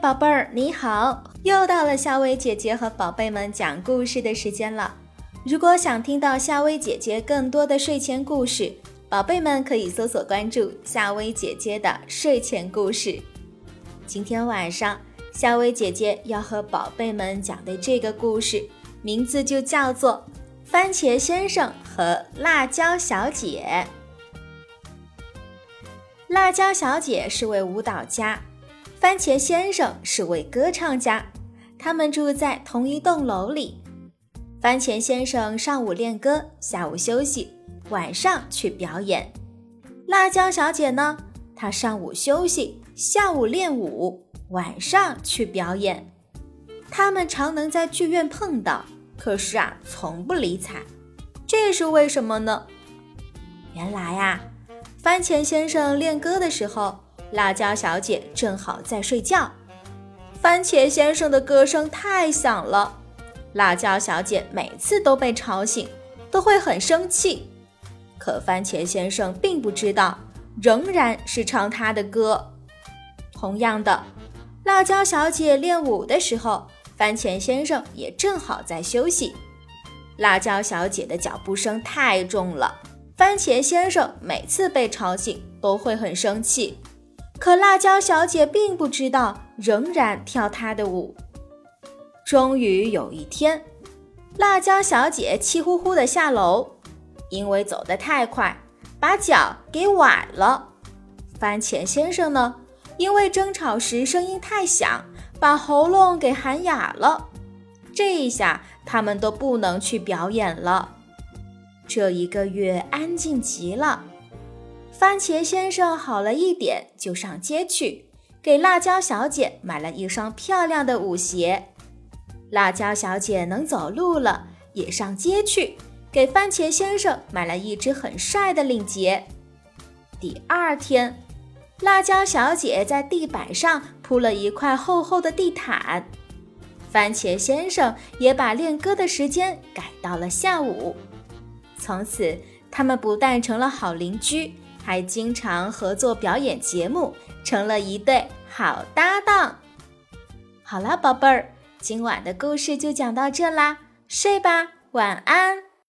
宝贝儿，你好！又到了夏薇姐姐和宝贝们讲故事的时间了。如果想听到夏薇姐姐更多的睡前故事，宝贝们可以搜索关注夏薇姐姐的睡前故事。今天晚上，夏薇姐姐要和宝贝们讲的这个故事，名字就叫做《番茄先生和辣椒小姐》。辣椒小姐是位舞蹈家。番茄先生是位歌唱家，他们住在同一栋楼里。番茄先生上午练歌，下午休息，晚上去表演。辣椒小姐呢？她上午休息，下午练舞，晚上去表演。他们常能在剧院碰到，可是啊，从不理睬。这是为什么呢？原来呀，番茄先生练歌的时候。辣椒小姐正好在睡觉，番茄先生的歌声太响了，辣椒小姐每次都被吵醒，都会很生气。可番茄先生并不知道，仍然是唱他的歌。同样的，辣椒小姐练舞的时候，番茄先生也正好在休息。辣椒小姐的脚步声太重了，番茄先生每次被吵醒都会很生气。可辣椒小姐并不知道，仍然跳她的舞。终于有一天，辣椒小姐气呼呼地下楼，因为走得太快，把脚给崴了。番茄先生呢，因为争吵时声音太响，把喉咙给喊哑了。这一下，他们都不能去表演了。这一个月安静极了。番茄先生好了一点，就上街去给辣椒小姐买了一双漂亮的舞鞋。辣椒小姐能走路了，也上街去给番茄先生买了一只很帅的领结。第二天，辣椒小姐在地板上铺了一块厚厚的地毯。番茄先生也把练歌的时间改到了下午。从此，他们不但成了好邻居。还经常合作表演节目，成了一对好搭档。好啦，宝贝儿，今晚的故事就讲到这啦，睡吧，晚安。